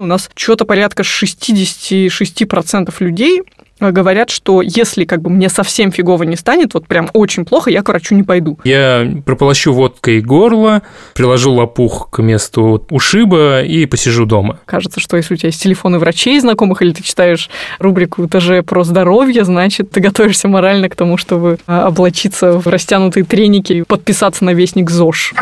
У нас что-то порядка 66% людей говорят, что если как бы мне совсем фигово не станет, вот прям очень плохо, я к врачу не пойду. Я прополощу водкой горло, приложу лопух к месту ушиба и посижу дома. Кажется, что если у тебя есть телефоны врачей знакомых, или ты читаешь рубрику ТЖ про здоровье, значит, ты готовишься морально к тому, чтобы а, облачиться в растянутые треники и подписаться на вестник ЗОЖ.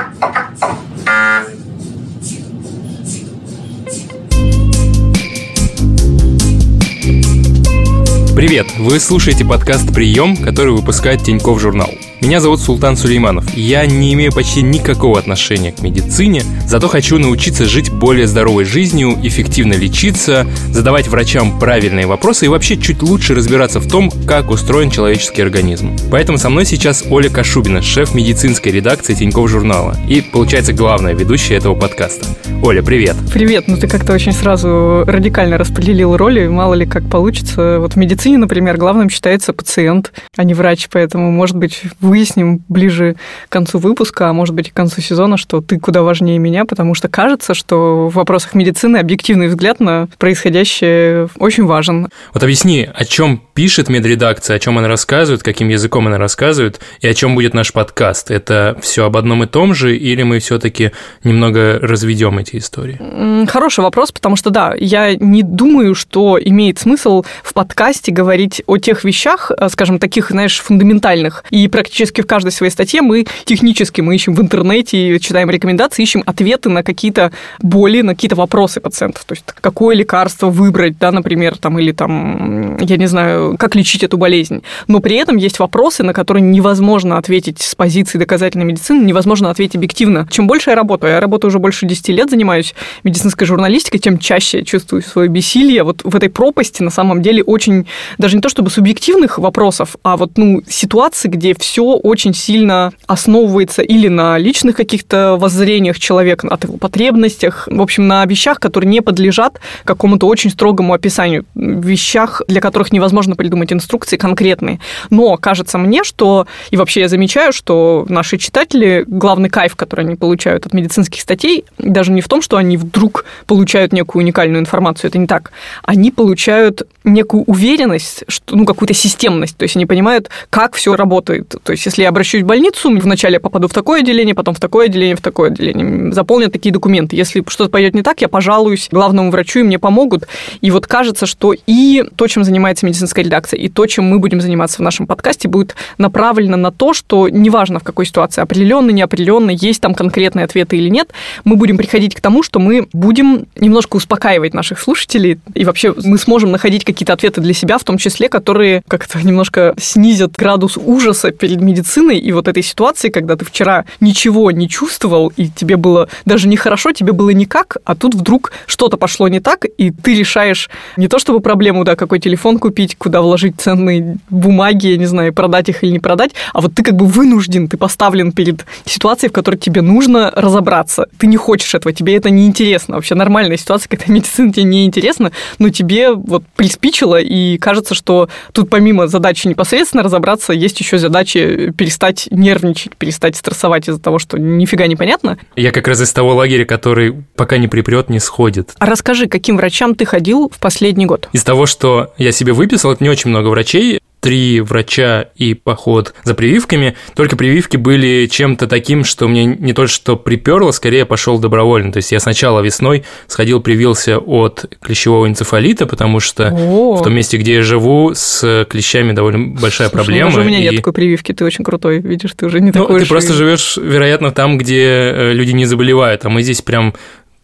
Привет! Вы слушаете подкаст «Прием», который выпускает Тиньков журнал. Меня зовут Султан Сулейманов. Я не имею почти никакого отношения к медицине, зато хочу научиться жить более здоровой жизнью, эффективно лечиться, задавать врачам правильные вопросы и вообще чуть лучше разбираться в том, как устроен человеческий организм. Поэтому со мной сейчас Оля Кашубина, шеф медицинской редакции Тиньков журнала и, получается, главная ведущая этого подкаста. Оля, привет! Привет! Ну ты как-то очень сразу радикально распределил роли, мало ли как получится. Вот в медицине, например, главным считается пациент, а не врач, поэтому, может быть, выясним ближе к концу выпуска, а может быть и к концу сезона, что ты куда важнее меня, потому что кажется, что в вопросах медицины объективный взгляд на происходящее очень важен. Вот объясни, о чем пишет медредакция, о чем она рассказывает, каким языком она рассказывает, и о чем будет наш подкаст. Это все об одном и том же, или мы все-таки немного разведем эти истории? Хороший вопрос, потому что да, я не думаю, что имеет смысл в подкасте говорить о тех вещах, э, скажем, таких, знаешь, фундаментальных и практически практически в каждой своей статье мы технически мы ищем в интернете, читаем рекомендации, ищем ответы на какие-то боли, на какие-то вопросы пациентов. То есть какое лекарство выбрать, да, например, там, или там, я не знаю, как лечить эту болезнь. Но при этом есть вопросы, на которые невозможно ответить с позиции доказательной медицины, невозможно ответить объективно. Чем больше я работаю, я работаю уже больше 10 лет, занимаюсь медицинской журналистикой, тем чаще я чувствую свое бессилие. Вот в этой пропасти на самом деле очень, даже не то чтобы субъективных вопросов, а вот, ну, ситуации, где все очень сильно основывается или на личных каких-то воззрениях человека, от его потребностях, в общем, на вещах, которые не подлежат какому-то очень строгому описанию, вещах, для которых невозможно придумать инструкции конкретные. Но кажется мне, что, и вообще я замечаю, что наши читатели, главный кайф, который они получают от медицинских статей, даже не в том, что они вдруг получают некую уникальную информацию, это не так. Они получают некую уверенность, что, ну, какую-то системность, то есть они понимают, как все работает. То есть если я обращусь в больницу, вначале я попаду в такое отделение, потом в такое отделение, в такое отделение, заполнят такие документы. Если что-то пойдет не так, я пожалуюсь главному врачу, и мне помогут. И вот кажется, что и то, чем занимается медицинская редакция, и то, чем мы будем заниматься в нашем подкасте, будет направлено на то, что неважно в какой ситуации, определенно, неопределенно, есть там конкретные ответы или нет, мы будем приходить к тому, что мы будем немножко успокаивать наших слушателей, и вообще мы сможем находить какие какие-то ответы для себя, в том числе, которые как-то немножко снизят градус ужаса перед медициной и вот этой ситуации, когда ты вчера ничего не чувствовал, и тебе было даже нехорошо, тебе было никак, а тут вдруг что-то пошло не так, и ты решаешь не то чтобы проблему, да, какой телефон купить, куда вложить ценные бумаги, я не знаю, продать их или не продать, а вот ты как бы вынужден, ты поставлен перед ситуацией, в которой тебе нужно разобраться. Ты не хочешь этого, тебе это не интересно. Вообще нормальная ситуация, когда медицина тебе не интересна, но тебе вот приспичило и кажется, что тут помимо задачи непосредственно разобраться, есть еще задачи перестать нервничать, перестать стрессовать из-за того, что нифига не понятно. Я как раз из того лагеря, который пока не припрет, не сходит. А расскажи, каким врачам ты ходил в последний год? Из того, что я себе выписал, это не очень много врачей, три врача и поход за прививками. Только прививки были чем-то таким, что мне не то что приперло, скорее пошел добровольно. То есть я сначала весной сходил, привился от клещевого энцефалита, потому что О. в том месте, где я живу, с клещами довольно большая Слушай, проблема. Ну, у меня и... нет такой прививки, ты очень крутой, видишь, ты уже не ну, такой. Ты просто живешь, вероятно, там, где э, люди не заболевают, а мы здесь прям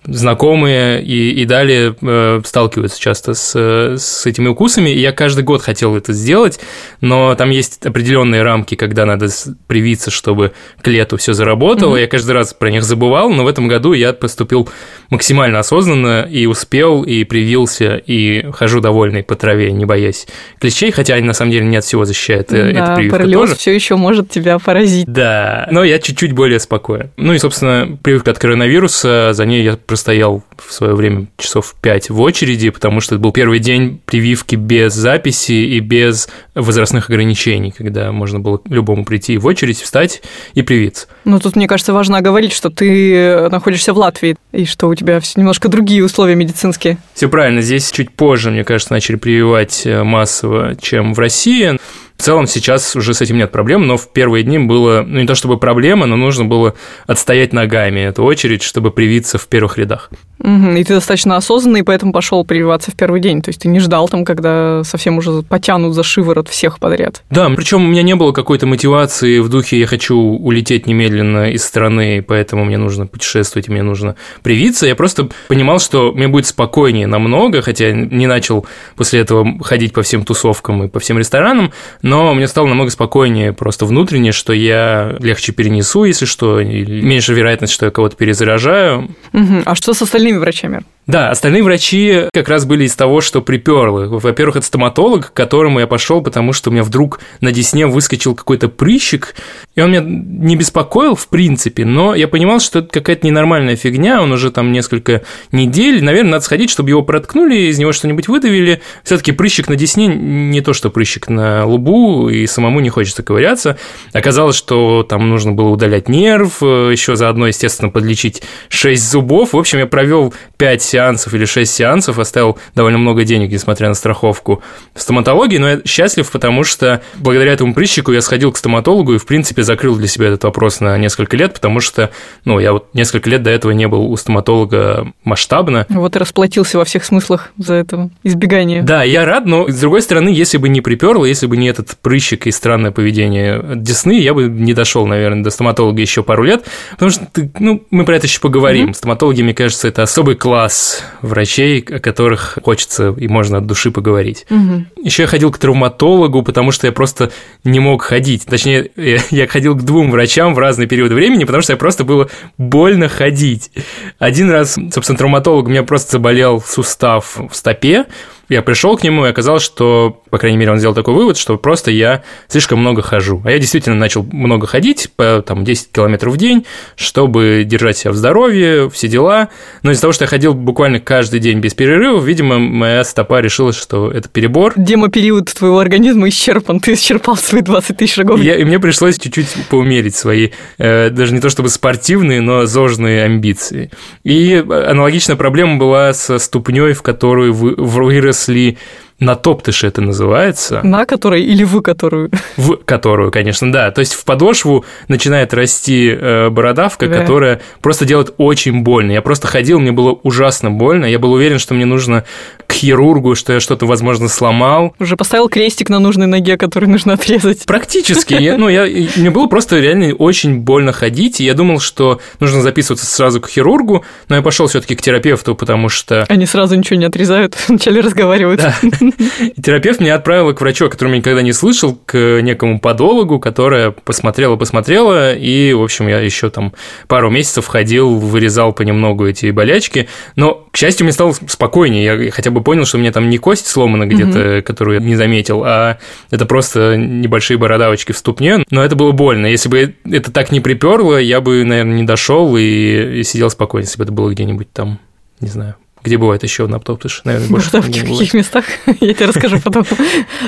знакомые и, и далее э, сталкиваются часто с, с этими укусами. И я каждый год хотел это сделать, но там есть определенные рамки, когда надо привиться, чтобы к лету все заработало. Mm-hmm. Я каждый раз про них забывал, но в этом году я поступил максимально осознанно и успел, и привился, и хожу довольный по траве, не боясь клещей, хотя они на самом деле не от всего защищают. Э, да, эта тоже. все еще может тебя поразить. Да, но я чуть-чуть более спокоен. Ну и, собственно, прививка от коронавируса, за ней я простоял в свое время часов 5 в очереди, потому что это был первый день прививки без записи и без возрастных ограничений, когда можно было любому прийти в очередь, встать и привиться. Ну, тут, мне кажется, важно говорить, что ты находишься в Латвии, и что у тебя немножко другие условия медицинские. Все правильно, здесь чуть позже, мне кажется, начали прививать э, массово, чем в России. В целом сейчас уже с этим нет проблем, но в первые дни было, ну не то чтобы проблема, но нужно было отстоять ногами эту очередь, чтобы привиться в первых рядах. Угу, и ты достаточно осознанный, поэтому пошел прививаться в первый день. То есть ты не ждал там, когда совсем уже потянут за шиворот всех подряд. Да, причем у меня не было какой-то мотивации в духе «я хочу улететь немедленно из страны, поэтому мне нужно путешествовать, мне нужно привиться». Я просто понимал, что мне будет спокойнее намного, хотя не начал после этого ходить по всем тусовкам и по всем ресторанам, но мне стало намного спокойнее просто внутренне, что я легче перенесу, если что, меньше вероятность, что я кого-то перезаражаю. Угу. А что с остальными врачами? Да, остальные врачи как раз были из того, что приперло. Во-первых, это стоматолог, к которому я пошел, потому что у меня вдруг на десне выскочил какой-то прыщик, и он меня не беспокоил, в принципе, но я понимал, что это какая-то ненормальная фигня, он уже там несколько недель, наверное, надо сходить, чтобы его проткнули, из него что-нибудь выдавили. все таки прыщик на десне не то, что прыщик на лбу, и самому не хочется ковыряться. Оказалось, что там нужно было удалять нерв, еще заодно, естественно, подлечить 6 зубов. В общем, я провел 5 сеансов или 6 сеансов, оставил довольно много денег, несмотря на страховку в стоматологии, но я счастлив, потому что благодаря этому прыщику я сходил к стоматологу и, в принципе, закрыл для себя этот вопрос на несколько лет, потому что, ну, я вот несколько лет до этого не был у стоматолога масштабно. Вот и расплатился во всех смыслах за это избегание. Да, я рад, но, с другой стороны, если бы не приперло, если бы не этот прыщик и странное поведение десны, я бы не дошел, наверное, до стоматолога еще пару лет, потому что, ну, мы про это еще поговорим. Mm-hmm. Стоматологи, мне кажется, это особый класс врачей, о которых хочется и можно от души поговорить. Угу. Еще я ходил к травматологу, потому что я просто не мог ходить. Точнее, я ходил к двум врачам в разные периоды времени, потому что я просто было больно ходить. Один раз, собственно, травматолог у меня просто заболел сустав в стопе, я пришел к нему, и оказалось, что, по крайней мере, он сделал такой вывод, что просто я слишком много хожу. А я действительно начал много ходить, по там, 10 километров в день, чтобы держать себя в здоровье, все дела. Но из-за того, что я ходил буквально каждый день без перерывов, видимо, моя стопа решила, что это перебор. Демопериод твоего организма исчерпан, ты исчерпал свои 20 тысяч шагов. Я, и мне пришлось чуть-чуть поумерить свои, э, даже не то чтобы спортивные, но зожные амбиции. И аналогичная проблема была со ступней, в которую вы, вырос выросли на топтыше это называется. На которой или в которую? В которую, конечно, да. То есть в подошву начинает расти э, бородавка, да. которая просто делает очень больно. Я просто ходил, мне было ужасно больно. Я был уверен, что мне нужно к хирургу, что я что-то, возможно, сломал. Уже поставил крестик на нужной ноге, который нужно отрезать. Практически. Я, ну, я, мне было просто реально очень больно ходить, и я думал, что нужно записываться сразу к хирургу, но я пошел все-таки к терапевту, потому что... Они сразу ничего не отрезают, вначале разговаривают. Да. И терапевт меня отправила к врачу, о котором я никогда не слышал, к некому подологу, которая посмотрела-посмотрела, и, в общем, я еще там пару месяцев ходил, вырезал понемногу эти болячки, но, к счастью, мне стало спокойнее, я хотя бы понял, что у меня там не кость сломана где-то, угу. которую я не заметил, а это просто небольшие бородавочки в ступне, но это было больно. Если бы это так не приперло, я бы, наверное, не дошел и, и сидел спокойно, если бы это было где-нибудь там, не знаю, где бывает еще на Наптоптыш, наверное, больше да, в каких местах? Я тебе расскажу потом.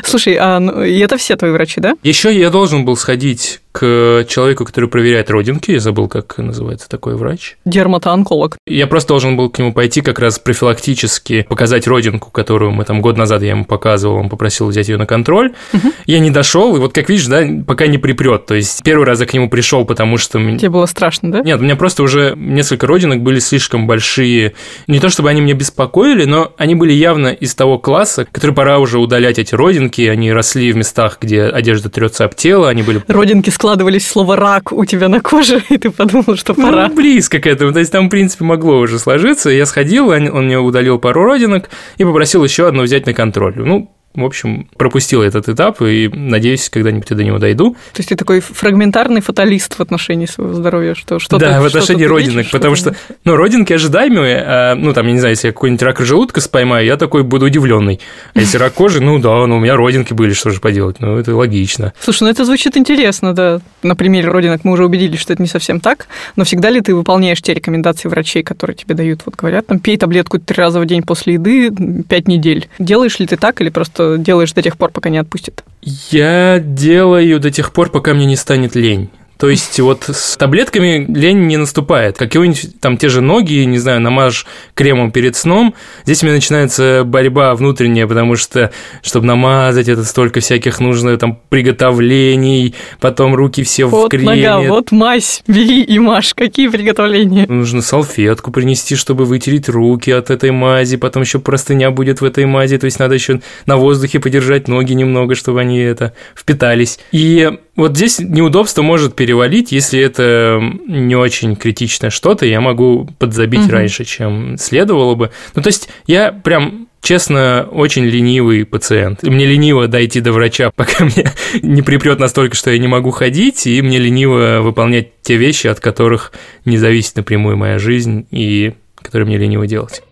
Слушай, а ну, это все твои врачи, да? Еще я должен был сходить к человеку, который проверяет родинки. Я забыл, как называется такой врач. Дерматоонколог. Я просто должен был к нему пойти как раз профилактически показать родинку, которую мы там год назад я ему показывал, он попросил взять ее на контроль. Угу. Я не дошел, и вот как видишь, да, пока не припрет. То есть первый раз я к нему пришел, потому что... Тебе было страшно, да? Нет, у меня просто уже несколько родинок были слишком большие. Не то чтобы они меня беспокоили, но они были явно из того класса, который пора уже удалять эти родинки. Они росли в местах, где одежда трется об тело, они были... Родинки с складывались слово «рак» у тебя на коже, и ты подумал, что ну, пора. Ну, близко к этому. То есть там, в принципе, могло уже сложиться. Я сходил, он мне удалил пару родинок и попросил еще одну взять на контроль. Ну, в общем, пропустил этот этап и надеюсь, когда-нибудь до него дойду. То есть ты такой фрагментарный фаталист в отношении своего здоровья, что что Да, в отношении родинок, потому что, ну, родинки ожидаемые, а, ну, там, я не знаю, если я какой-нибудь рак желудка споймаю, я такой буду удивленный. А если рак кожи, ну да, ну у меня родинки были, что же поделать, ну это логично. Слушай, ну это звучит интересно, да. На примере родинок мы уже убедились, что это не совсем так, но всегда ли ты выполняешь те рекомендации врачей, которые тебе дают? Вот говорят, там, пей таблетку три раза в день после еды пять недель. Делаешь ли ты так или просто делаешь до тех пор, пока не отпустит? Я делаю до тех пор, пока мне не станет лень. То есть вот с таблетками лень не наступает. Какие-нибудь там те же ноги, не знаю, намажь кремом перед сном. Здесь у меня начинается борьба внутренняя, потому что, чтобы намазать, это столько всяких нужно там приготовлений, потом руки все вот в креме. Нога, вот мазь, бери и мажь. Какие приготовления? Нужно салфетку принести, чтобы вытереть руки от этой мази, потом еще простыня будет в этой мази, то есть надо еще на воздухе подержать ноги немного, чтобы они это впитались. И вот здесь неудобство может перевалить, если это не очень критичное что-то, я могу подзабить угу. раньше, чем следовало бы. Ну, то есть я прям честно, очень ленивый пациент. И мне лениво дойти до врача, пока мне не припрет настолько, что я не могу ходить, и мне лениво выполнять те вещи, от которых не зависит напрямую моя жизнь, и которые мне лениво делать.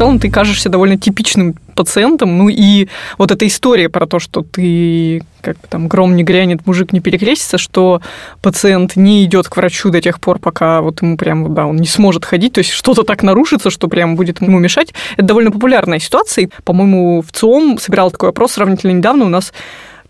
Целом ты кажешься довольно типичным пациентом. Ну и вот эта история про то, что ты, как бы там, гром не грянет, мужик не перекрестится, что пациент не идет к врачу до тех пор, пока вот ему прям, да, он не сможет ходить, то есть что-то так нарушится, что прям будет ему мешать. Это довольно популярная ситуация. По-моему, в ЦИОМ собирал такой опрос сравнительно недавно. У нас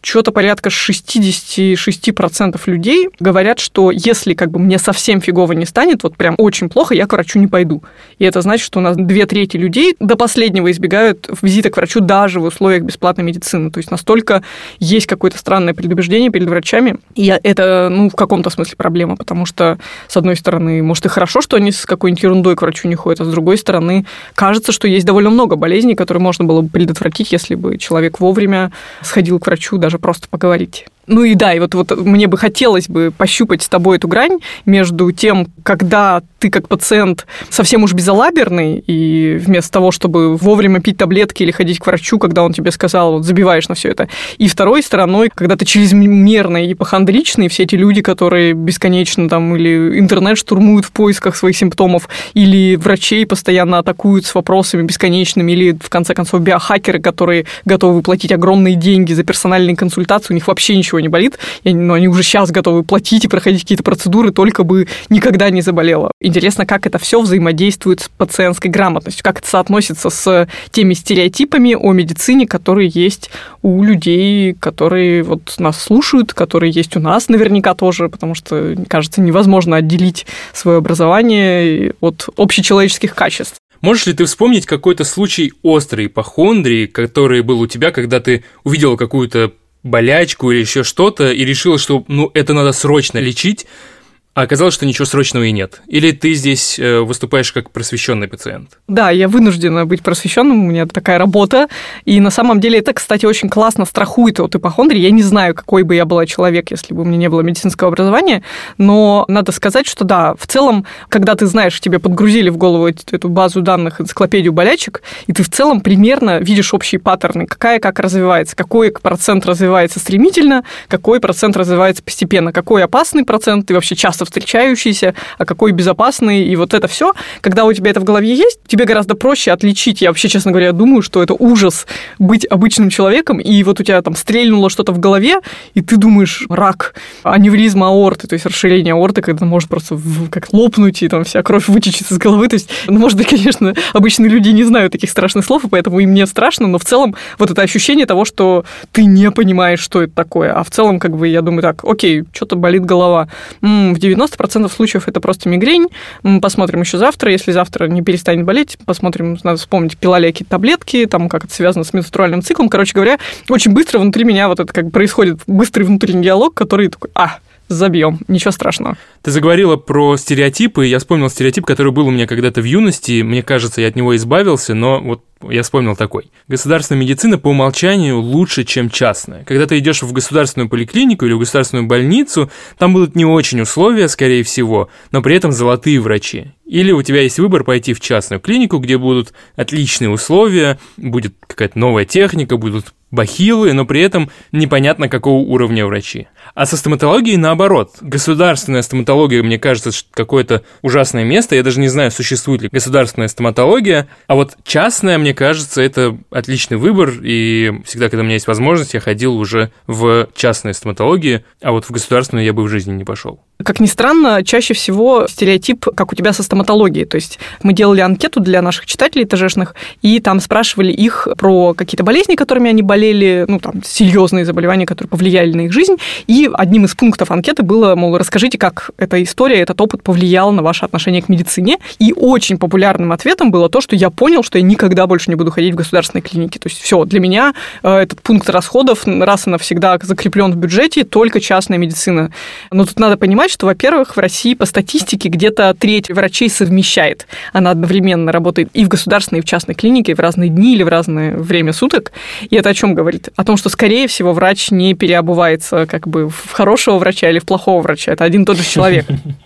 что-то порядка 66% людей говорят, что если как бы мне совсем фигово не станет, вот прям очень плохо, я к врачу не пойду. И это значит, что у нас две трети людей до последнего избегают визита к врачу даже в условиях бесплатной медицины. То есть настолько есть какое-то странное предубеждение перед врачами. И это, ну, в каком-то смысле проблема, потому что, с одной стороны, может, и хорошо, что они с какой-нибудь ерундой к врачу не ходят, а с другой стороны, кажется, что есть довольно много болезней, которые можно было бы предотвратить, если бы человек вовремя сходил к врачу, даже даже просто поговорить. Ну и да, и вот, вот мне бы хотелось бы пощупать с тобой эту грань между тем, когда ты как пациент совсем уж безалаберный, и вместо того, чтобы вовремя пить таблетки или ходить к врачу, когда он тебе сказал, вот забиваешь на все это, и второй стороной, когда ты чрезмерный ипохондричный, все эти люди, которые бесконечно там или интернет штурмуют в поисках своих симптомов, или врачей постоянно атакуют с вопросами бесконечными, или в конце концов биохакеры, которые готовы платить огромные деньги за персональные консультации, у них вообще ничего не болит, но они уже сейчас готовы платить и проходить какие-то процедуры, только бы никогда не заболела. Интересно, как это все взаимодействует с пациентской грамотностью, как это соотносится с теми стереотипами о медицине, которые есть у людей, которые вот нас слушают, которые есть у нас наверняка тоже, потому что, кажется, невозможно отделить свое образование от общечеловеческих качеств. Можешь ли ты вспомнить какой-то случай острой ипохондрии, который был у тебя, когда ты увидела какую-то болячку или еще что-то и решила, что ну это надо срочно лечить, а оказалось, что ничего срочного и нет. Или ты здесь э, выступаешь как просвещенный пациент? Да, я вынуждена быть просвещенным, у меня такая работа. И на самом деле это, кстати, очень классно страхует от ипохондрии. Я не знаю, какой бы я была человек, если бы у меня не было медицинского образования, но надо сказать, что да, в целом, когда ты знаешь, тебе подгрузили в голову эту базу данных, энциклопедию болячек, и ты в целом примерно видишь общие паттерны, какая как развивается, какой процент развивается стремительно, какой процент развивается постепенно, какой опасный процент, ты вообще часто часто встречающийся, а какой безопасный, и вот это все, когда у тебя это в голове есть, тебе гораздо проще отличить. Я вообще, честно говоря, думаю, что это ужас быть обычным человеком, и вот у тебя там стрельнуло что-то в голове, и ты думаешь, рак, аневризма аорты, то есть расширение аорты, когда может просто как лопнуть, и там вся кровь вытечет из головы. То есть, ну, может быть, конечно, обычные люди не знают таких страшных слов, и поэтому им не страшно, но в целом вот это ощущение того, что ты не понимаешь, что это такое, а в целом, как бы, я думаю, так, окей, что-то болит голова. М-м, в 90% случаев это просто мигрень. Мы посмотрим еще завтра. Если завтра не перестанет болеть, посмотрим, надо вспомнить, пила ли какие-то таблетки, там, как это связано с менструальным циклом. Короче говоря, очень быстро внутри меня вот это как происходит быстрый внутренний диалог, который такой, а, забьем, ничего страшного. Ты заговорила про стереотипы, я вспомнил стереотип, который был у меня когда-то в юности, мне кажется, я от него избавился, но вот я вспомнил такой. Государственная медицина по умолчанию лучше, чем частная. Когда ты идешь в государственную поликлинику или в государственную больницу, там будут не очень условия, скорее всего, но при этом золотые врачи. или у тебя есть выбор пойти в частную клинику, где будут отличные условия, будет какая-то новая техника, будут бахилы, но при этом непонятно какого уровня врачи. А со стоматологией наоборот. Государственная стоматология, мне кажется, какое-то ужасное место. Я даже не знаю, существует ли государственная стоматология. А вот частная, мне кажется, это отличный выбор. И всегда, когда у меня есть возможность, я ходил уже в частные стоматологии, а вот в государственную я бы в жизни не пошел. Как ни странно, чаще всего стереотип, как у тебя со стоматологией. То есть мы делали анкету для наших читателей ТЖшных, и там спрашивали их про какие-то болезни, которыми они болели, ну, там, серьезные заболевания, которые повлияли на их жизнь. И одним из пунктов анкеты было, мол, расскажите, как эта история, этот опыт повлиял на ваше отношение к медицине. И очень популярным ответом было то, что я понял, что я никогда больше не буду ходить в государственной клинике. То есть все, для меня э, этот пункт расходов раз и навсегда закреплен в бюджете, только частная медицина. Но тут надо понимать, что, во-первых, в России по статистике где-то треть врачей совмещает. Она одновременно работает и в государственной, и в частной клинике, в разные дни или в разное время суток. И это о чем говорит? О том, что, скорее всего, врач не переобувается как бы в хорошего врача или в плохого врача. Это один и тот же человек.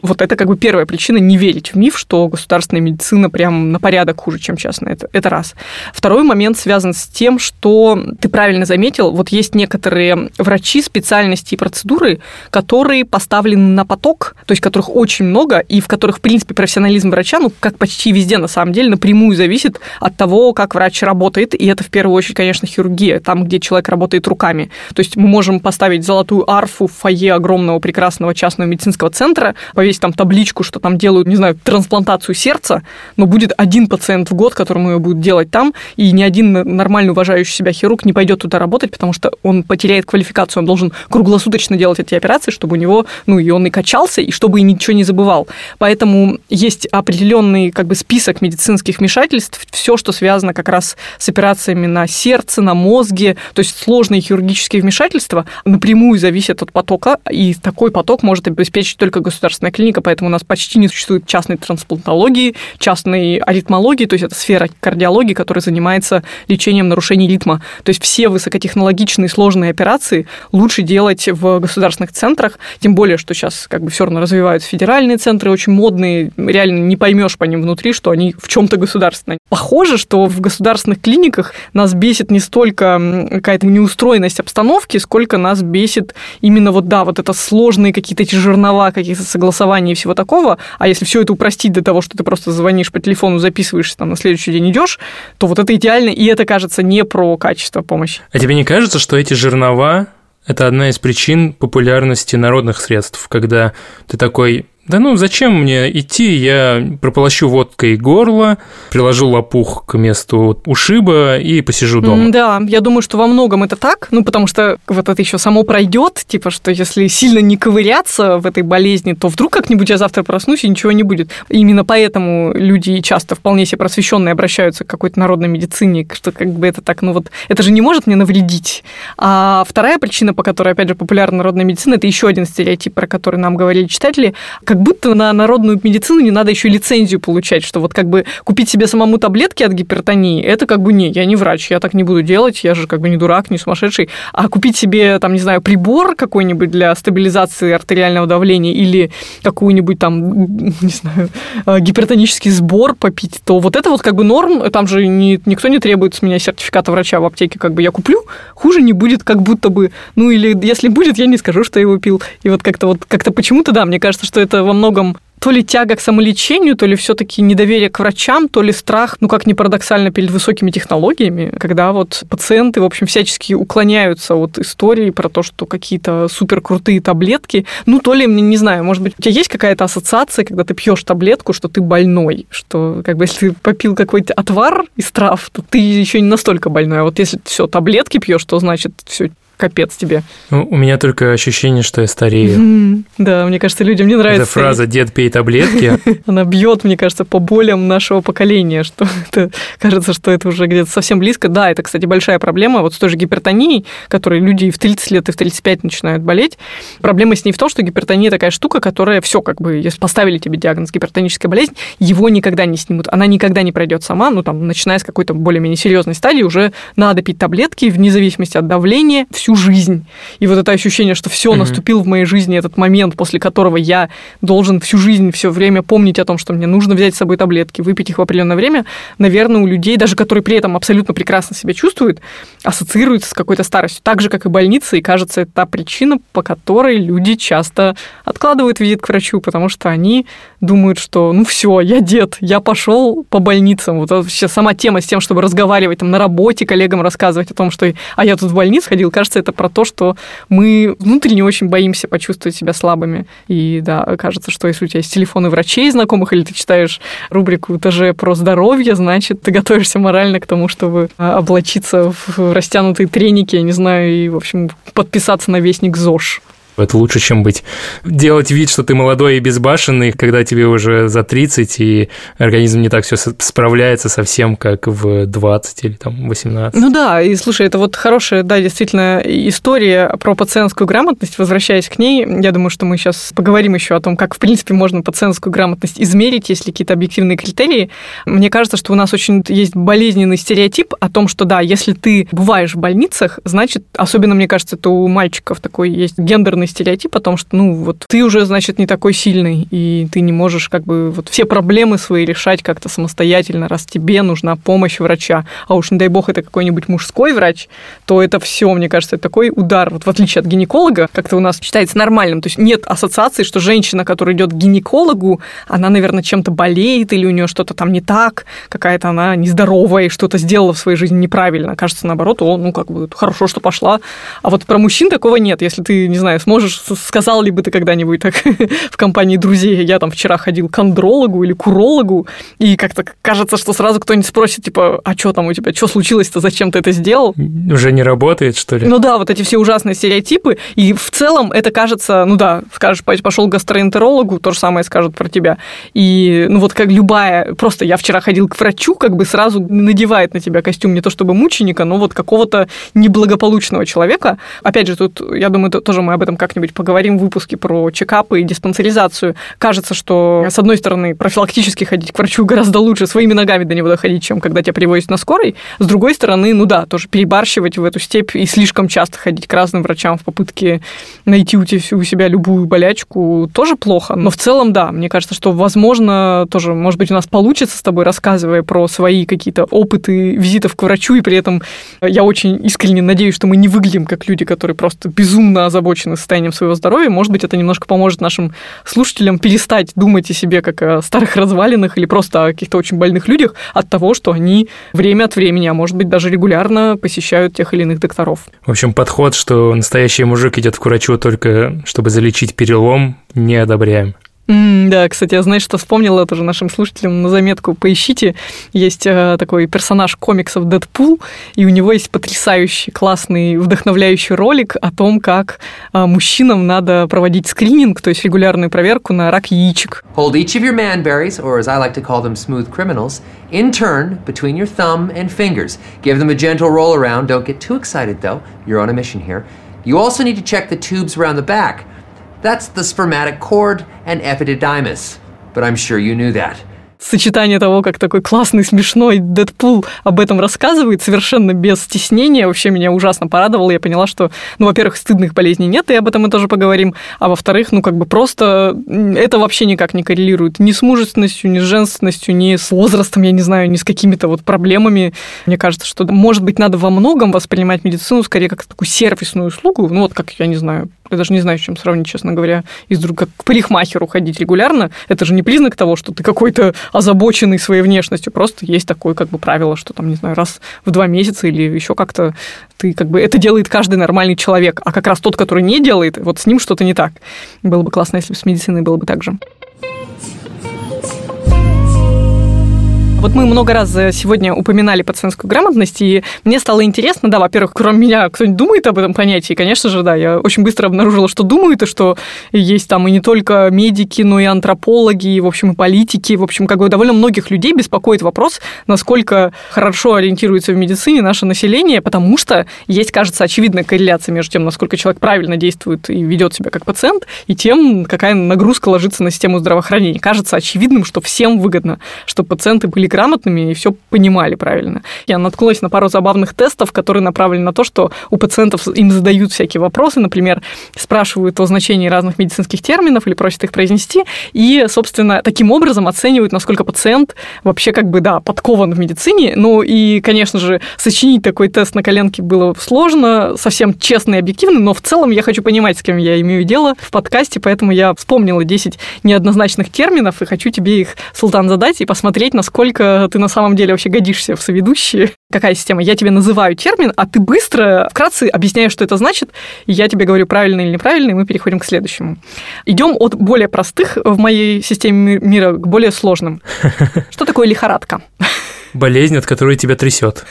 Вот это как бы первая причина не верить в миф, что государственная медицина прям на порядок хуже, чем частная. Это, это раз. Второй момент связан с тем, что ты правильно заметил, вот есть некоторые врачи, специальности и процедуры, которые поставлены на поток, то есть которых очень много, и в которых, в принципе, профессионализм врача, ну, как почти везде, на самом деле, напрямую зависит от того, как врач работает, и это в первую очередь, конечно, хирургия, там, где человек работает руками. То есть мы можем поставить золотую арфу в фойе огромного прекрасного частного медицинского центра, повесить там табличку, что там делают, не знаю, трансплантацию сердца, но будет один пациент в год, которому ее будут делать там, и ни один нормально уважающий себя хирург не пойдет туда работать, потому что он потеряет квалификацию, он должен круглосуточно делать эти операции, чтобы у него, ну, и он и качался, и чтобы и ничего не забывал. Поэтому есть определенный как бы список медицинских вмешательств, все, что связано как раз с операциями на сердце, на мозге, то есть сложные хирургические вмешательства напрямую зависят от потока, и такой поток может обеспечить только государственная клиника, поэтому у нас почти не существует частной трансплантологии, частной аритмологии, то есть это сфера кардиологии, которая занимается лечением нарушений ритма. То есть все высокотехнологичные сложные операции лучше делать в государственных центрах, тем более, что сейчас как бы все равно развиваются федеральные центры, очень модные, реально не поймешь по ним внутри, что они в чем-то государственные. Похоже, что в государственных клиниках нас бесит не столько какая-то неустроенность обстановки, сколько нас бесит именно вот, да, вот это сложные какие-то эти жернова, согласования и всего такого, а если все это упростить до того, что ты просто звонишь по телефону, записываешься, там, на следующий день идешь, то вот это идеально, и это, кажется, не про качество помощи. А тебе не кажется, что эти жернова это одна из причин популярности народных средств, когда ты такой, да ну зачем мне идти, я прополощу водкой горло, приложу лопух к месту ушиба и посижу дома. Да, я думаю, что во многом это так, ну потому что вот это еще само пройдет, типа, что если сильно не ковыряться в этой болезни, то вдруг как-нибудь я завтра проснусь и ничего не будет. Именно поэтому люди часто вполне себе просвещенные обращаются к какой-то народной медицине, что как бы это так, ну вот, это же не может мне навредить. А вторая причина, по которой, опять же, популярна народная медицина, это еще один стереотип, про который нам говорили читатели, как будто на народную медицину не надо еще лицензию получать, что вот как бы купить себе самому таблетки от гипертонии, это как бы не, я не врач, я так не буду делать, я же как бы не дурак, не сумасшедший, а купить себе, там, не знаю, прибор какой-нибудь для стабилизации артериального давления или какую-нибудь там, не знаю, э, гипертонический сбор попить, то вот это вот как бы норм, там же не, никто не требует с меня сертификата врача в аптеке, как бы я куплю, хуже не будет, как будто бы, ну или если будет, я не скажу, что я его пил, и вот как-то вот, как-то почему-то, да, мне кажется, что это во многом то ли тяга к самолечению, то ли все-таки недоверие к врачам, то ли страх, ну как ни парадоксально, перед высокими технологиями, когда вот пациенты, в общем, всячески уклоняются от истории про то, что какие-то суперкрутые таблетки, ну то ли, не знаю, может быть, у тебя есть какая-то ассоциация, когда ты пьешь таблетку, что ты больной, что как бы если ты попил какой-то отвар из трав, то ты еще не настолько больной, а вот если все таблетки пьешь, то значит все капец тебе. Ну, у меня только ощущение, что я старею. Mm-hmm. Да, мне кажется, людям не нравится. Эта фраза «дед, пей таблетки». Она бьет, мне кажется, по болям нашего поколения, что это, кажется, что это уже где-то совсем близко. Да, это, кстати, большая проблема вот с той же гипертонией, которой люди и в 30 лет, и в 35 начинают болеть. Проблема с ней в том, что гипертония такая штука, которая все как бы, если поставили тебе диагноз гипертоническая болезнь, его никогда не снимут, она никогда не пройдет сама, ну там, начиная с какой-то более-менее серьезной стадии, уже надо пить таблетки, вне зависимости от давления, всю всю жизнь. И вот это ощущение, что все, mm-hmm. наступил в моей жизни этот момент, после которого я должен всю жизнь, все время помнить о том, что мне нужно взять с собой таблетки, выпить их в определенное время, наверное, у людей, даже которые при этом абсолютно прекрасно себя чувствуют, ассоциируется с какой-то старостью. Так же, как и больница, и кажется, это та причина, по которой люди часто откладывают визит к врачу, потому что они думают, что ну все, я дед, я пошел по больницам. Вот вообще сама тема с тем, чтобы разговаривать там на работе, коллегам рассказывать о том, что а я тут в больницу ходил, кажется, это про то, что мы внутренне очень боимся почувствовать себя слабыми. И да, кажется, что если у тебя есть телефоны врачей знакомых, или ты читаешь рубрику ТЖ про здоровье, значит, ты готовишься морально к тому, чтобы а, облачиться в растянутые треники, я не знаю, и, в общем, подписаться на вестник ЗОЖ. Это лучше, чем быть делать вид, что ты молодой и безбашенный, когда тебе уже за 30, и организм не так все справляется совсем, как в 20 или там 18. Ну да, и слушай, это вот хорошая, да, действительно, история про пациентскую грамотность. Возвращаясь к ней, я думаю, что мы сейчас поговорим еще о том, как, в принципе, можно пациентскую грамотность измерить, если какие-то объективные критерии. Мне кажется, что у нас очень есть болезненный стереотип о том, что да, если ты бываешь в больницах, значит, особенно, мне кажется, это у мальчиков такой есть гендерный определенный стереотип о том, что, ну, вот ты уже, значит, не такой сильный, и ты не можешь как бы вот все проблемы свои решать как-то самостоятельно, раз тебе нужна помощь врача, а уж, не дай бог, это какой-нибудь мужской врач, то это все, мне кажется, это такой удар. Вот в отличие от гинеколога, как-то у нас считается нормальным, то есть нет ассоциации, что женщина, которая идет к гинекологу, она, наверное, чем-то болеет, или у нее что-то там не так, какая-то она нездоровая и что-то сделала в своей жизни неправильно. Кажется, наоборот, о, ну, как бы хорошо, что пошла. А вот про мужчин такого нет. Если ты, не знаю, сможешь можешь, сказал ли бы ты когда-нибудь так в компании друзей, я там вчера ходил к андрологу или к урологу, и как-то кажется, что сразу кто-нибудь спросит, типа, а что там у тебя, что случилось-то, зачем ты это сделал? Уже не работает, что ли? Ну да, вот эти все ужасные стереотипы, и в целом это кажется, ну да, скажешь, пошел к гастроэнтерологу, то же самое скажут про тебя. И, ну вот как любая, просто я вчера ходил к врачу, как бы сразу надевает на тебя костюм не то чтобы мученика, но вот какого-то неблагополучного человека. Опять же, тут, я думаю, тоже мы об этом как-нибудь поговорим в выпуске про чекапы и диспансеризацию. Кажется, что, с одной стороны, профилактически ходить к врачу гораздо лучше своими ногами до него доходить, чем когда тебя привозят на скорой. С другой стороны, ну да, тоже перебарщивать в эту степь и слишком часто ходить к разным врачам в попытке найти у себя любую болячку тоже плохо. Но в целом, да, мне кажется, что, возможно, тоже, может быть, у нас получится с тобой, рассказывая про свои какие-то опыты визитов к врачу, и при этом я очень искренне надеюсь, что мы не выглядим как люди, которые просто безумно озабочены состоянием состоянием своего здоровья. Может быть, это немножко поможет нашим слушателям перестать думать о себе как о старых развалинах или просто о каких-то очень больных людях от того, что они время от времени, а может быть, даже регулярно посещают тех или иных докторов. В общем, подход, что настоящий мужик идет к врачу только чтобы залечить перелом, не одобряем. Да, кстати, я знаешь, что вспомнила тоже нашим слушателям на заметку. Поищите, есть э, такой персонаж комиксов Дэдпул, и у него есть потрясающий, классный, вдохновляющий ролик о том, как э, мужчинам надо проводить скрининг, то есть регулярную проверку на рак яичек. Hold each of your manberries, or as I like to call them, smooth criminals, in turn between your thumb and fingers. Give them a gentle roll around. Don't get too excited, though. You're on a mission here. You also need to check the tubes around the back. That's the spermatic cord and epididymis. But I'm sure you knew that. сочетание того, как такой классный, смешной Дэдпул об этом рассказывает, совершенно без стеснения, вообще меня ужасно порадовало. Я поняла, что, ну, во-первых, стыдных болезней нет, и об этом мы тоже поговорим, а во-вторых, ну, как бы просто это вообще никак не коррелирует ни с мужественностью, ни с женственностью, ни с возрастом, я не знаю, ни с какими-то вот проблемами. Мне кажется, что, может быть, надо во многом воспринимать медицину скорее как такую сервисную услугу, ну, вот как, я не знаю, я даже не знаю, с чем сравнить, честно говоря, из друг как к парикмахеру ходить регулярно. Это же не признак того, что ты какой-то озабоченный своей внешностью. Просто есть такое как бы правило, что там, не знаю, раз в два месяца или еще как-то ты как бы... Это делает каждый нормальный человек, а как раз тот, который не делает, вот с ним что-то не так. Было бы классно, если бы с медициной было бы так же. Вот мы много раз сегодня упоминали пациентскую грамотность, и мне стало интересно, да, во-первых, кроме меня, кто-нибудь думает об этом понятии, конечно же, да, я очень быстро обнаружила, что думают, и что есть там и не только медики, но и антропологи, и, в общем, и политики, в общем, как бы довольно многих людей беспокоит вопрос, насколько хорошо ориентируется в медицине наше население, потому что есть, кажется, очевидная корреляция между тем, насколько человек правильно действует и ведет себя как пациент, и тем, какая нагрузка ложится на систему здравоохранения. Кажется очевидным, что всем выгодно, что пациенты были грамотными и все понимали правильно. Я наткнулась на пару забавных тестов, которые направлены на то, что у пациентов им задают всякие вопросы, например, спрашивают о значении разных медицинских терминов или просят их произнести, и, собственно, таким образом оценивают, насколько пациент вообще как бы, да, подкован в медицине. Ну и, конечно же, сочинить такой тест на коленке было сложно, совсем честно и объективно, но в целом я хочу понимать, с кем я имею дело в подкасте, поэтому я вспомнила 10 неоднозначных терминов и хочу тебе их, Султан, задать и посмотреть, насколько ты на самом деле вообще годишься в соведущие. Какая система? Я тебе называю термин, а ты быстро, вкратце объясняешь, что это значит, и я тебе говорю правильно или неправильно, и мы переходим к следующему. Идем от более простых в моей системе мира к более сложным. Что такое лихорадка? Болезнь, от которой тебя трясет.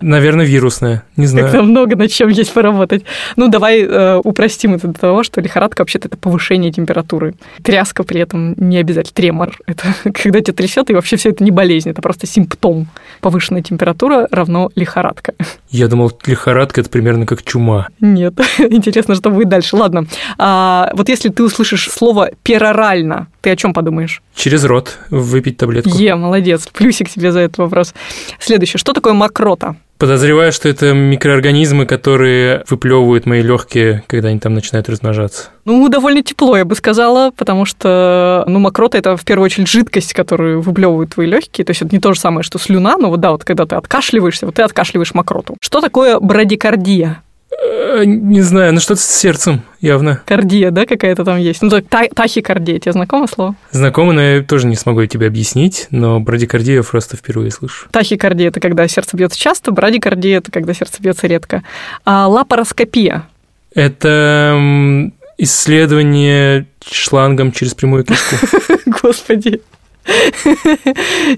Наверное, вирусная, не знаю. Как-то много над чем есть поработать. Ну, давай э, упростим это до того, что лихорадка вообще-то это повышение температуры. Тряска при этом не обязательно. Тремор – это когда тебя трясет, и вообще все это не болезнь, это просто симптом. Повышенная температура равно лихорадка. Я думал, лихорадка – это примерно как чума. Нет, интересно, что будет дальше. Ладно, а, вот если ты услышишь слово «перорально», ты о чем подумаешь? Через рот выпить таблетку. Е, молодец. Плюсик тебе за этот вопрос. Следующее. Что такое мокрота? Подозреваю, что это микроорганизмы, которые выплевывают мои легкие, когда они там начинают размножаться. Ну, довольно тепло, я бы сказала, потому что, ну, мокрота – это в первую очередь жидкость, которую выплевывают твои легкие. То есть это не то же самое, что слюна, но вот да, вот когда ты откашливаешься, вот ты откашливаешь мокроту. Что такое брадикардия? Э, не знаю, ну что-то с сердцем явно. Кардия, да, какая-то там есть? Ну, так, та- тахикардия, тебе знакомо слово? Знакомо, но я тоже не смогу тебе объяснить, но брадикардию просто впервые слышу. Тахикардия – это когда сердце бьется часто, брадикардия – это когда сердце бьется редко. А лапароскопия? Это исследование шлангом через прямую кишку. Господи.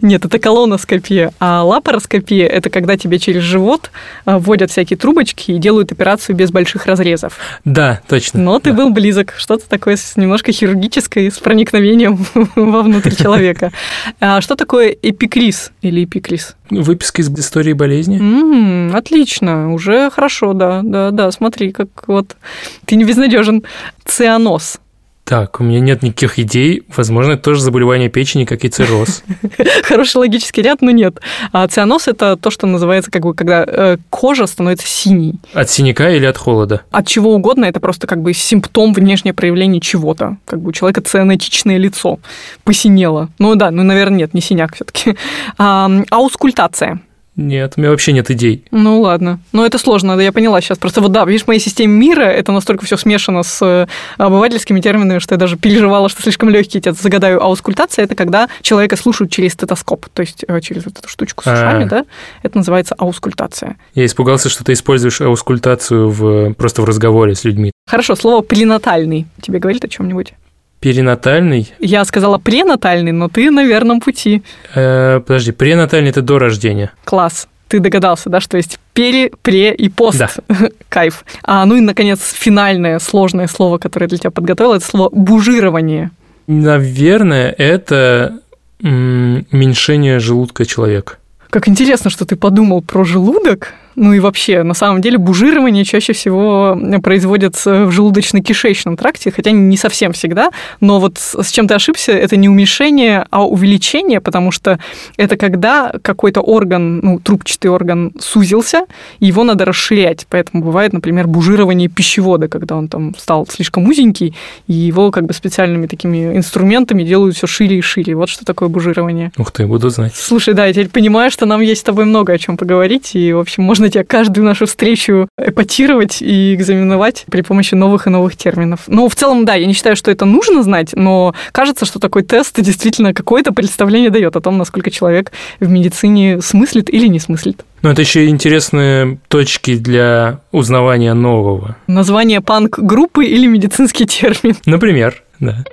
Нет, это колоноскопия. А лапароскопия – это когда тебе через живот а, вводят всякие трубочки и делают операцию без больших разрезов. Да, точно. Но ты да. был близок. Что-то такое с немножко хирургическое, с проникновением вовнутрь человека. А что такое эпикриз или эпикриз? Выписка из истории болезни. М-м, отлично, уже хорошо, да, да, да. Смотри, как вот ты не безнадежен. Цианоз. Так, у меня нет никаких идей. Возможно, это тоже заболевание печени, как и цирроз. Хороший логический ряд, но нет. А цианоз – это то, что называется, как бы, когда э, кожа становится синей. От синяка или от холода? От чего угодно, это просто как бы симптом внешнее проявления чего-то. Как бы у человека цианотичное лицо посинело. Ну да, ну, наверное, нет, не синяк все таки А, аускультация. Нет, у меня вообще нет идей. Ну ладно. Но это сложно, я поняла сейчас. Просто вот да, видишь, в моей системе мира это настолько все смешано с э, обывательскими терминами, что я даже переживала, что слишком легкие тебя загадаю. Аускультация это когда человека слушают через стетоскоп, то есть э, через вот эту штучку с ушами, да? Это называется аускультация. Я испугался, что ты используешь аускультацию в, просто в разговоре с людьми. Хорошо, слово пренатальный тебе говорит о чем-нибудь? Перинатальный? Я сказала пренатальный, но ты на верном пути. Э, подожди, пренатальный это до рождения. Класс. Ты догадался, да, что есть пере, пре и пост. Да. Кайф. А, ну и, наконец, финальное сложное слово, которое я для тебя подготовила, это слово бужирование. Наверное, это м, уменьшение желудка человека. Как интересно, что ты подумал про желудок. Ну и вообще, на самом деле, бужирование чаще всего производится в желудочно-кишечном тракте, хотя не совсем всегда. Но вот с чем ты ошибся, это не уменьшение, а увеличение, потому что это когда какой-то орган, ну, трубчатый орган сузился, его надо расширять. Поэтому бывает, например, бужирование пищевода, когда он там стал слишком узенький, и его как бы специальными такими инструментами делают все шире и шире. Вот что такое бужирование. Ух ты, буду знать. Слушай, да, я теперь понимаю, что нам есть с тобой много о чем поговорить, и, в общем, можно тебя каждую нашу встречу эпатировать и экзаменовать при помощи новых и новых терминов. Ну, в целом, да, я не считаю, что это нужно знать, но кажется, что такой тест действительно какое-то представление дает о том, насколько человек в медицине смыслит или не смыслит. Ну, это еще интересные точки для узнавания нового. Название панк-группы или медицинский термин. Например, да.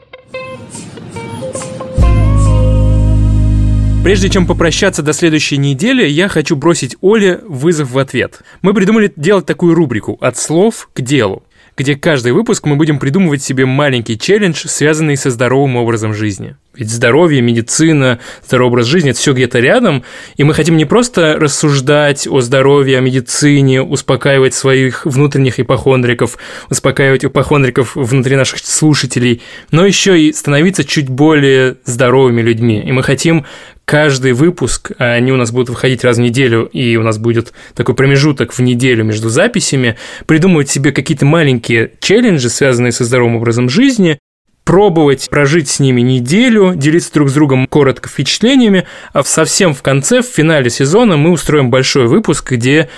Прежде чем попрощаться до следующей недели, я хочу бросить Оле вызов в ответ. Мы придумали делать такую рубрику «От слов к делу», где каждый выпуск мы будем придумывать себе маленький челлендж, связанный со здоровым образом жизни. Ведь здоровье, медицина, здоровый образ жизни – это все где-то рядом, и мы хотим не просто рассуждать о здоровье, о медицине, успокаивать своих внутренних ипохондриков, успокаивать ипохондриков внутри наших слушателей, но еще и становиться чуть более здоровыми людьми. И мы хотим каждый выпуск, а они у нас будут выходить раз в неделю, и у нас будет такой промежуток в неделю между записями, придумывать себе какие-то маленькие челленджи, связанные со здоровым образом жизни, пробовать прожить с ними неделю, делиться друг с другом коротко впечатлениями, а совсем в конце, в финале сезона мы устроим большой выпуск, где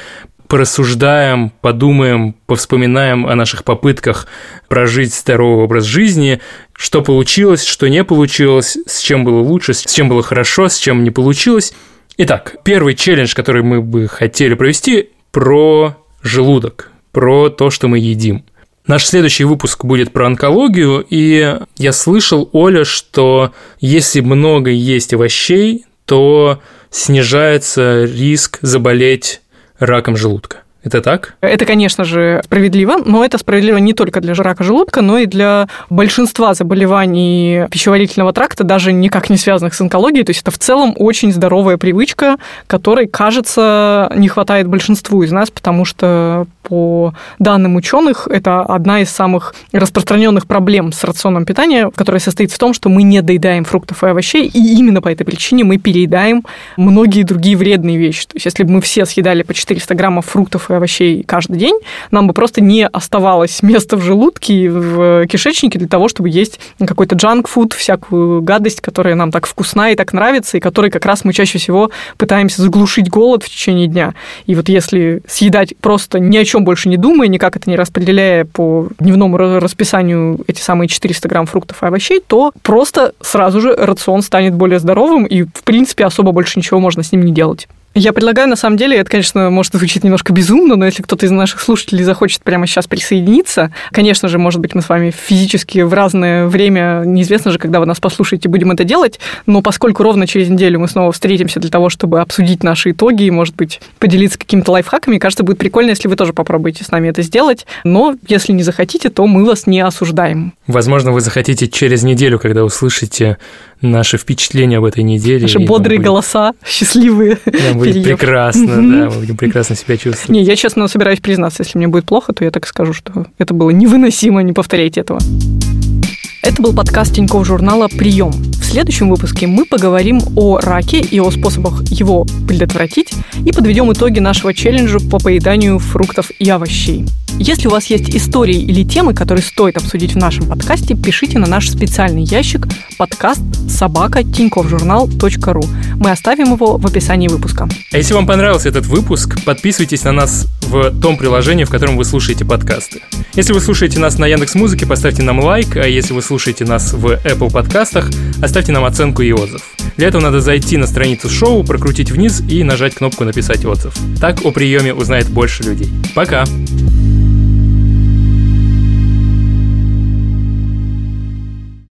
порассуждаем, подумаем, повспоминаем о наших попытках прожить здоровый образ жизни, что получилось, что не получилось, с чем было лучше, с чем было хорошо, с чем не получилось. Итак, первый челлендж, который мы бы хотели провести, про желудок, про то, что мы едим – Наш следующий выпуск будет про онкологию, и я слышал, Оля, что если много есть овощей, то снижается риск заболеть раком желудка. Это так? Это, конечно же, справедливо, но это справедливо не только для рака желудка, но и для большинства заболеваний пищеварительного тракта, даже никак не связанных с онкологией. То есть это в целом очень здоровая привычка, которой, кажется, не хватает большинству из нас, потому что по данным ученых, это одна из самых распространенных проблем с рационом питания, которая состоит в том, что мы не доедаем фруктов и овощей, и именно по этой причине мы переедаем многие другие вредные вещи. То есть если бы мы все съедали по 400 граммов фруктов и овощей каждый день, нам бы просто не оставалось места в желудке и в кишечнике для того, чтобы есть какой-то джанк-фуд, всякую гадость, которая нам так вкусна и так нравится, и которой как раз мы чаще всего пытаемся заглушить голод в течение дня. И вот если съедать просто ни о чем чем больше не думая, никак это не распределяя по дневному расписанию эти самые 400 грамм фруктов и овощей, то просто сразу же рацион станет более здоровым, и, в принципе, особо больше ничего можно с ним не делать. Я предлагаю, на самом деле, это, конечно, может звучить немножко безумно, но если кто-то из наших слушателей захочет прямо сейчас присоединиться, конечно же, может быть, мы с вами физически в разное время, неизвестно же, когда вы нас послушаете, будем это делать, но поскольку ровно через неделю мы снова встретимся для того, чтобы обсудить наши итоги и, может быть, поделиться какими-то лайфхаками, кажется, будет прикольно, если вы тоже попробуете с нами это сделать, но если не захотите, то мы вас не осуждаем. Возможно, вы захотите через неделю, когда услышите наши впечатления об этой неделе. Наши бодрые будет... голоса, счастливые. Нам будет прекрасно, да, мы будем прекрасно себя чувствовать. Не, я честно собираюсь признаться, если мне будет плохо, то я так скажу, что это было невыносимо, не повторяйте этого. Это был подкаст Тинькофф журнала «Прием». В следующем выпуске мы поговорим о раке и о способах его предотвратить и подведем итоги нашего челленджа по поеданию фруктов и овощей. Если у вас есть истории или темы, которые стоит обсудить в нашем подкасте, пишите на наш специальный ящик подкаст собака ру. Мы оставим его в описании выпуска. А если вам понравился этот выпуск, подписывайтесь на нас в том приложении, в котором вы слушаете подкасты. Если вы слушаете нас на Яндекс Музыке, поставьте нам лайк, а если вы слушаете нас в Apple подкастах, оставьте нам оценку и отзыв. Для этого надо зайти на страницу шоу, прокрутить вниз и нажать кнопку «Написать отзыв». Так о приеме узнает больше людей. Пока!